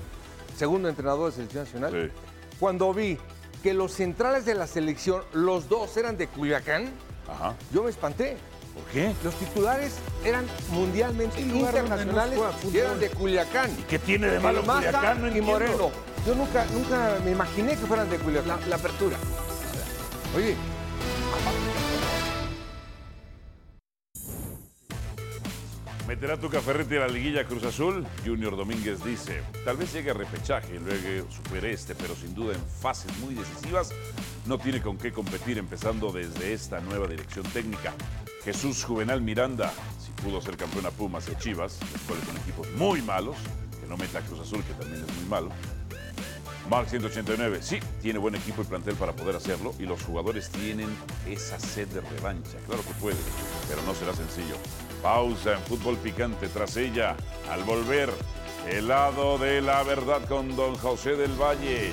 segundo entrenador de selección nacional. Sí. Cuando vi que los centrales de la selección, los dos eran de Culiacán, Ajá. yo me espanté. ¿Por qué? Los titulares eran mundialmente Sí, internacionales y eran de Culiacán. ¿Y qué tiene de malo El Maza Culiacán? No y entiendo. Moreno. Yo nunca, nunca me imaginé que fueran de Culiacán. La, la apertura. Oye, ¿Meterá tu Ferretti a la liguilla Cruz Azul? Junior Domínguez dice, tal vez llegue a repechaje y luego supere este, pero sin duda en fases muy decisivas no tiene con qué competir empezando desde esta nueva dirección técnica. Jesús Juvenal Miranda, si pudo ser campeón a Pumas y a Chivas, los cuales son equipos muy malos, que no meta a Cruz Azul, que también es muy malo. Mark 189, sí, tiene buen equipo y plantel para poder hacerlo y los jugadores tienen esa sed de revancha. Claro que puede, pero no será sencillo. Pausa en fútbol picante tras ella. Al volver, el lado de la verdad con don José del Valle.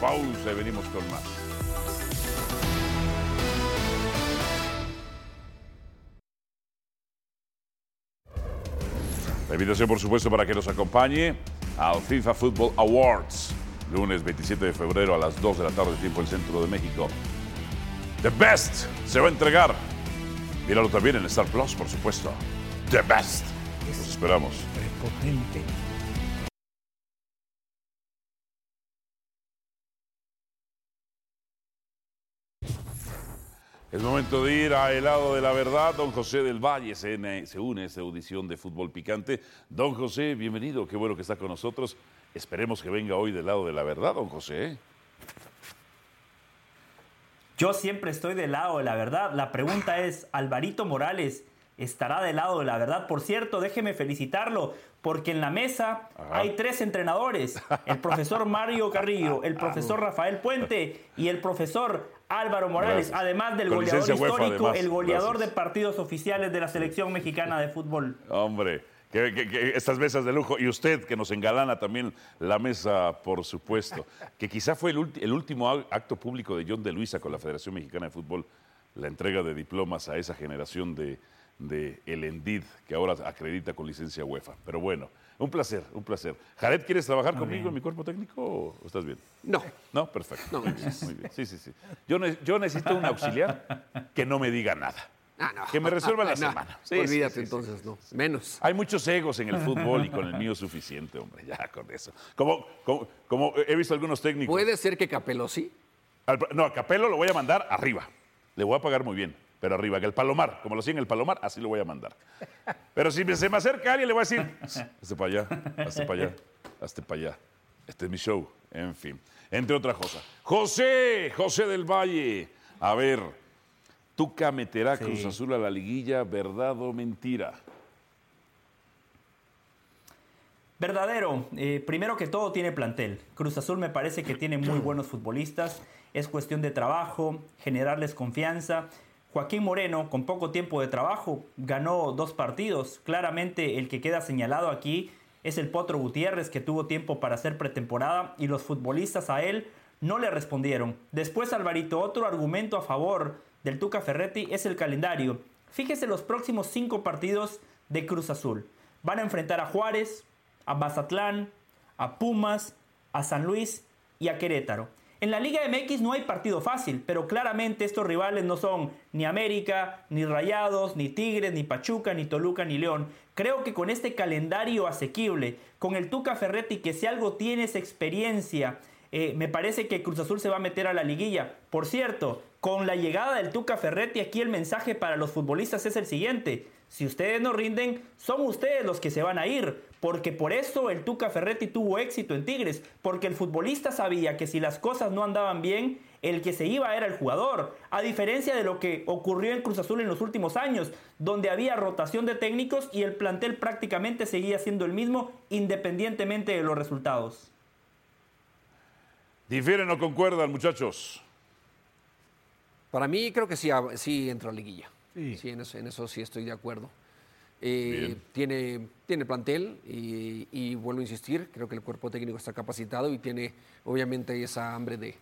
Pausa y venimos con más. La invitación, por supuesto, para que nos acompañe al FIFA Football Awards, lunes 27 de febrero a las 2 de la tarde, tiempo del centro de México. The Best se va a entregar. Míralo también en Star Plus, por supuesto. The Best. Los esperamos. Prepotente. Es momento de ir a lado de la verdad. Don José del Valle se, se une a esta audición de Fútbol Picante. Don José, bienvenido. Qué bueno que está con nosotros. Esperemos que venga hoy del lado de la verdad, don José. Yo siempre estoy del lado de la verdad. La pregunta es, ¿Alvarito Morales estará del lado de la verdad? Por cierto, déjeme felicitarlo, porque en la mesa Ajá. hay tres entrenadores. El profesor Mario Carrillo, el profesor Rafael Puente y el profesor Álvaro Morales, Gracias. además del Con goleador UEFA, histórico, además. el goleador Gracias. de partidos oficiales de la selección mexicana de fútbol. Hombre, que, que- que estas mesas de lujo y usted que nos engalana también la mesa, por supuesto, que quizá fue el, ulti- el último acto público de John de Luisa con la Federación Mexicana de Fútbol, la entrega de diplomas a esa generación de, de el Endid, que ahora acredita con licencia UEFA. Pero bueno, un placer, un placer. Jared, ¿quieres trabajar Muy conmigo bien. en mi cuerpo técnico o estás bien? No. No, perfecto. No. Muy bien. Sí, sí, sí. Yo, ne- yo necesito un auxiliar que no me diga nada. Ah, no. Que me resuelva la No, semana. Sí, olvídate sí, sí, sí. entonces, no. Menos. Hay muchos egos en el fútbol y con el mío suficiente, hombre, ya con eso. Como, como, como he visto algunos técnicos. Puede ser que Capello sí. Al- no, a Capello lo voy a mandar arriba. Le voy a pagar muy bien, pero arriba. Que el Palomar, como lo hacía en el Palomar, así lo voy a mandar. Pero si me- se me acerca alguien, le voy a decir, hazte para allá, hazte para allá, hazte para allá. Este es mi show, en fin. Entre otras cosas. José, José del Valle. A ver, Tuca meterá Sí. Cruz Azul a la liguilla, ¿verdad o mentira? Verdadero. Eh, primero que todo tiene plantel. Cruz Azul me parece que tiene muy buenos futbolistas. Es cuestión de trabajo, generarles confianza. Joaquín Moreno, con poco tiempo de trabajo, ganó dos partidos. Claramente el que queda señalado aquí es el Potro Gutiérrez, que tuvo tiempo para hacer pretemporada y los futbolistas a él no le respondieron. Después, Alvarito, otro argumento a favor del Tuca Ferretti es el calendario. Fíjese los próximos cinco partidos de Cruz Azul. Van a enfrentar a Juárez, a Mazatlán, a Pumas, a San Luis y a Querétaro. En la Liga MX no hay partido fácil, pero claramente estos rivales no son ni América, ni Rayados, ni Tigres, ni Pachuca, ni Toluca, ni León. Creo que con este calendario asequible, con el Tuca Ferretti, que si algo tiene es experiencia, eh, me parece que Cruz Azul se va a meter a la liguilla. Por cierto, con la llegada del Tuca Ferretti, aquí el mensaje para los futbolistas es el siguiente. Si ustedes no rinden, son ustedes los que se van a ir. Porque por eso el Tuca Ferretti tuvo éxito en Tigres. Porque el futbolista sabía que si las cosas no andaban bien, el que se iba era el jugador. A diferencia de lo que ocurrió en Cruz Azul en los últimos años, donde había rotación de técnicos y el plantel prácticamente seguía siendo el mismo independientemente de los resultados. ¿Difieren o concuerdan, muchachos? Para mí creo que sí, ah, sí entra a liguilla. Sí, en, eso, en eso sí estoy de acuerdo. Eh, tiene, tiene plantel y, y vuelvo a insistir, creo que el cuerpo técnico está capacitado y tiene obviamente esa hambre de,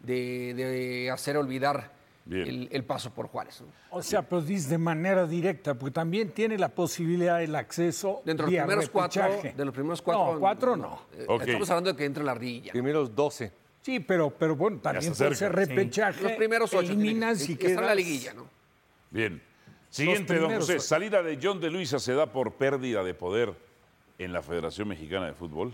de- de hacer olvidar el, el paso por Juárez. ¿no? O sea, pero dices de manera directa, porque también tiene la posibilidad del acceso Dentro de los primeros cuatro, de los primeros cuatro, No, cuatro no. Eh, Estamos hablando de que entre la rilla. Primeros 12. Sí, pero, pero bueno, también se puede ser repechaje. Sí. Los primeros ocho Eliminas tienen y que- está en la liguilla, ¿no? Bien. Siguiente, don José. ocho. Salida de John de Luisa se da por pérdida de poder en la Federación Mexicana de Fútbol.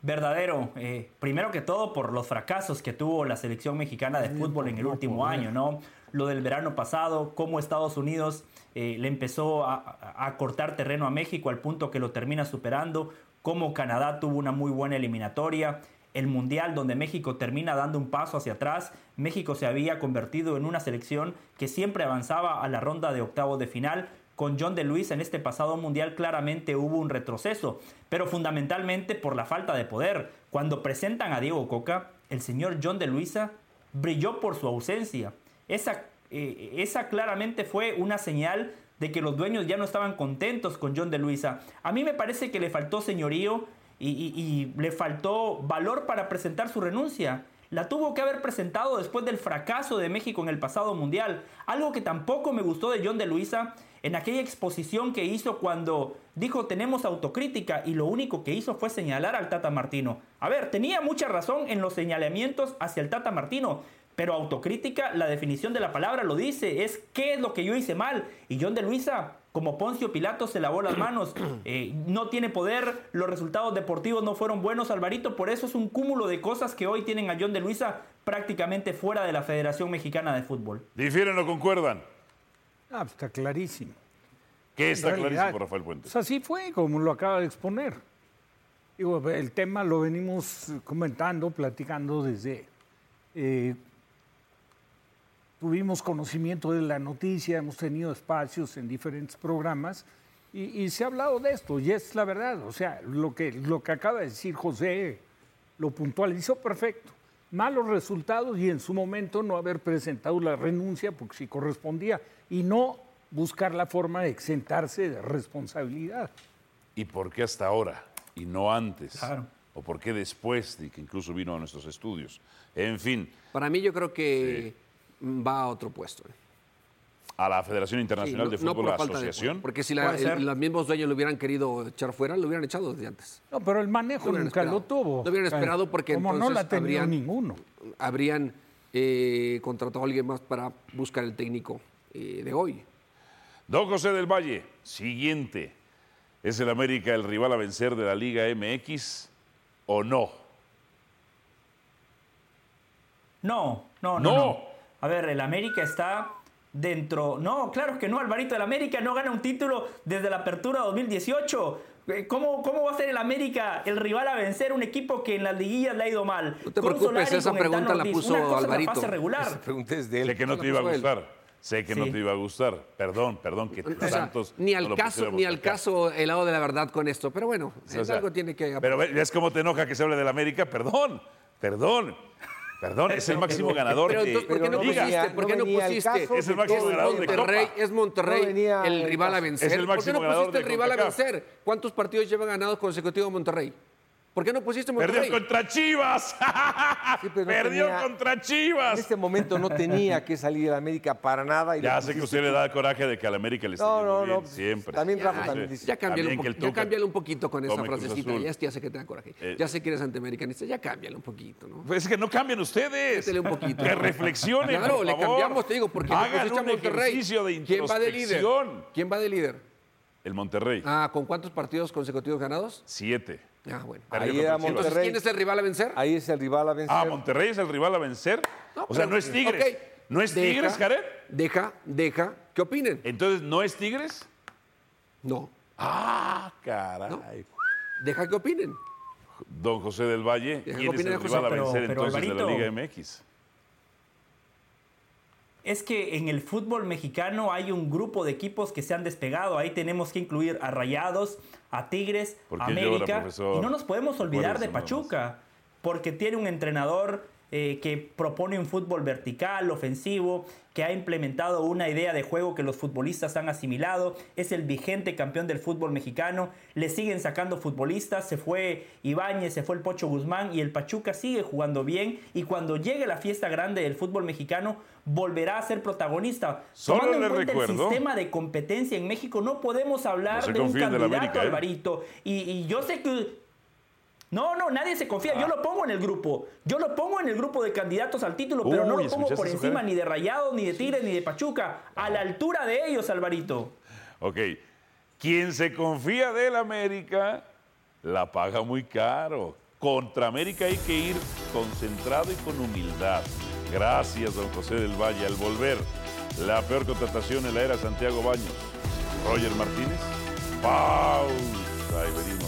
Verdadero. eh, primero que todo por los fracasos que tuvo la selección mexicana de fútbol en el último año, ¿no? Lo del verano pasado, cómo Estados Unidos eh, le empezó a cortar terreno a México al punto que lo termina superando, cómo Canadá tuvo una muy buena eliminatoria, el Mundial donde México termina dando un paso hacia atrás, México se había convertido en una selección que siempre avanzaba a la ronda de octavos de final, con John de Luis en este pasado mundial claramente hubo un retroceso, pero fundamentalmente por la falta de poder. Cuando presentan a Diego Coca, el señor John de Luisa brilló por su ausencia. Esa, eh, esa claramente fue una señal de que los dueños ya no estaban contentos con John de Luisa. A mí me parece que le faltó señorío y, le faltó valor para presentar su renuncia. La tuvo que haber presentado después del fracaso de México en el pasado mundial. Algo que tampoco me gustó de John de Luisa en aquella exposición que hizo cuando dijo tenemos autocrítica y lo único que hizo fue señalar al Tata Martino. A ver, tenía mucha razón en los señalamientos hacia el Tata Martino, pero autocrítica, la definición de la palabra lo dice, es qué es lo que yo hice mal. Y John de Luisa, como Poncio Pilato, se lavó las manos, eh, no tiene poder, los resultados deportivos no fueron buenos, Alvarito, por eso es un cúmulo de cosas que hoy tienen a John de Luisa prácticamente fuera de la Federación Mexicana de Fútbol. ¿Difieren o concuerdan? Ah, está clarísimo. ¿Qué está realidad, clarísimo, Rafael Puentes? Pues así fue, como lo acaba de exponer. Digo, el tema lo venimos comentando, platicando desde... eh, tuvimos conocimiento de la noticia, hemos tenido espacios en diferentes programas y, y se ha hablado de esto, y es la verdad. O sea, lo que, lo que acaba de decir José lo puntualizó perfecto. Malos resultados y en su momento no haber presentado la renuncia porque sí correspondía y no buscar la forma de exentarse de responsabilidad. ¿Y por qué hasta ahora y no antes? Claro. ¿O por qué después de que incluso vino a nuestros estudios? En fin, Para mí yo creo que va a otro puesto. ¿eh? a la Federación Internacional Sí, de no- no Fútbol, por la de asociación. Porque si la- el- los mismos dueños lo hubieran querido echar fuera, lo hubieran echado desde antes. No, pero el manejo No nunca esperado. lo tuvo. No hubieran esperado porque Como no entonces la tenido habrían- ninguno. Habrían eh, contratado a alguien más para buscar el técnico eh, de hoy. Don José del Valle, siguiente. ¿Es el América el rival a vencer de la Liga MX o no? No, no, no, No. no. A ver, el América está dentro. No, claro que no, Alvarito. El América no gana un título desde la apertura 2018. Eh, ¿Cómo, ¿Cómo va a ser el América el rival a vencer un equipo que en las liguillas le ha ido mal? No te preocupes, Solari, esa pregunta la puso Una cosa es Alvarito. la fase regular. Esa pregunta es de él. Sé que no te iba a gustar. Sé que no te iba a gustar. Perdón, perdón, que O sea, tantos ni al caso, ni al caso el lado de la verdad con esto. Pero bueno, O sea, algo tiene que. Pero ve- ves cómo te enoja que se hable del América. Perdón, perdón. Perdón, es el máximo ganador Pero de entonces, ¿por qué no liga. pusiste? ¿Por qué no venía pusiste? Es el máximo Es ganador de Monterrey, Copa. es Monterrey No venía el al rival a vencer. Es el ¿Por qué no pusiste el rival a vencer? ¿Cuántos partidos lleva ganados consecutivos Monterrey? ¿Por qué no pusiste Monterrey? Perdió contra Chivas. Sí, no Perdió tenía- contra En Chivas. este momento no tenía que salir el América para nada. Y Ya sé que usted le da coraje de que al América le está No, no, bien, no. siempre. También Rafa también dice. ya cámbiale un, cámbiale un poquito con esa frasecita. Ya, ya sé que te da coraje. Eh. ya sé que eres antiamericanista. Ya cámbiale un poquito, ¿no? Pues es que no cambian ustedes. Métele un poquito. Que reflexionen, Claro, por le cambiamos, te digo, porque Hagan a un Monterrey. ejercicio de ¿Quién va de líder? ¿Quién va de líder? El Monterrey, Ah, ¿con cuántos partidos consecutivos ganados? siete. Ah, bueno. Ahí era. Entonces. ¿quién es el rival a vencer? Ahí es el rival a vencer. Ah, Monterrey es el rival a vencer. No, o sea, pero- no es Tigres. ¿No es Deja- Tigres, Jared? Deja, deja, ¿qué opinen? Entonces, ¿no es Tigres? No, Ah, caray. deja que opinen. Don José del Valle, Deja ¿quién es el José, rival a pero- vencer pero, entonces de la. Liga MX? Es que en el fútbol mexicano hay un grupo de equipos que se han despegado. Ahí tenemos que incluir a Rayados, a Tigres, ¿Por a llora, América. Y no nos podemos olvidar de. Pachuca, porque tiene un entrenador eh, que propone un fútbol vertical, ofensivo, que ha implementado una idea de juego que los futbolistas han asimilado. Es el vigente campeón del fútbol mexicano. Le siguen sacando futbolistas. Se fue Ibáñez, se fue el Pocho Guzmán y el Pachuca sigue jugando bien. Y cuando llegue la fiesta grande del fútbol mexicano, volverá a ser protagonista. Solo Tomando en cuenta el recuerdo- sistema de competencia en México, no podemos hablar No de un candidato, América, ¿eh? Alvarito. Y, y yo sé que no, no, nadie se confía. Yo lo pongo en el grupo. Yo lo pongo en el grupo de candidatos al título, pero no lo pongo ¿escuchaste por encima ni de Rayados, ni de Tigres, ni de Pachuca. A la altura de ellos, Alvarito. Ok. Quien se confía del América la paga muy caro. Contra América hay que ir concentrado y con humildad. Gracias, don José del Valle. Al volver, la peor contratación en la era Santiago Baños. Roger Martínez. Pausa y venimos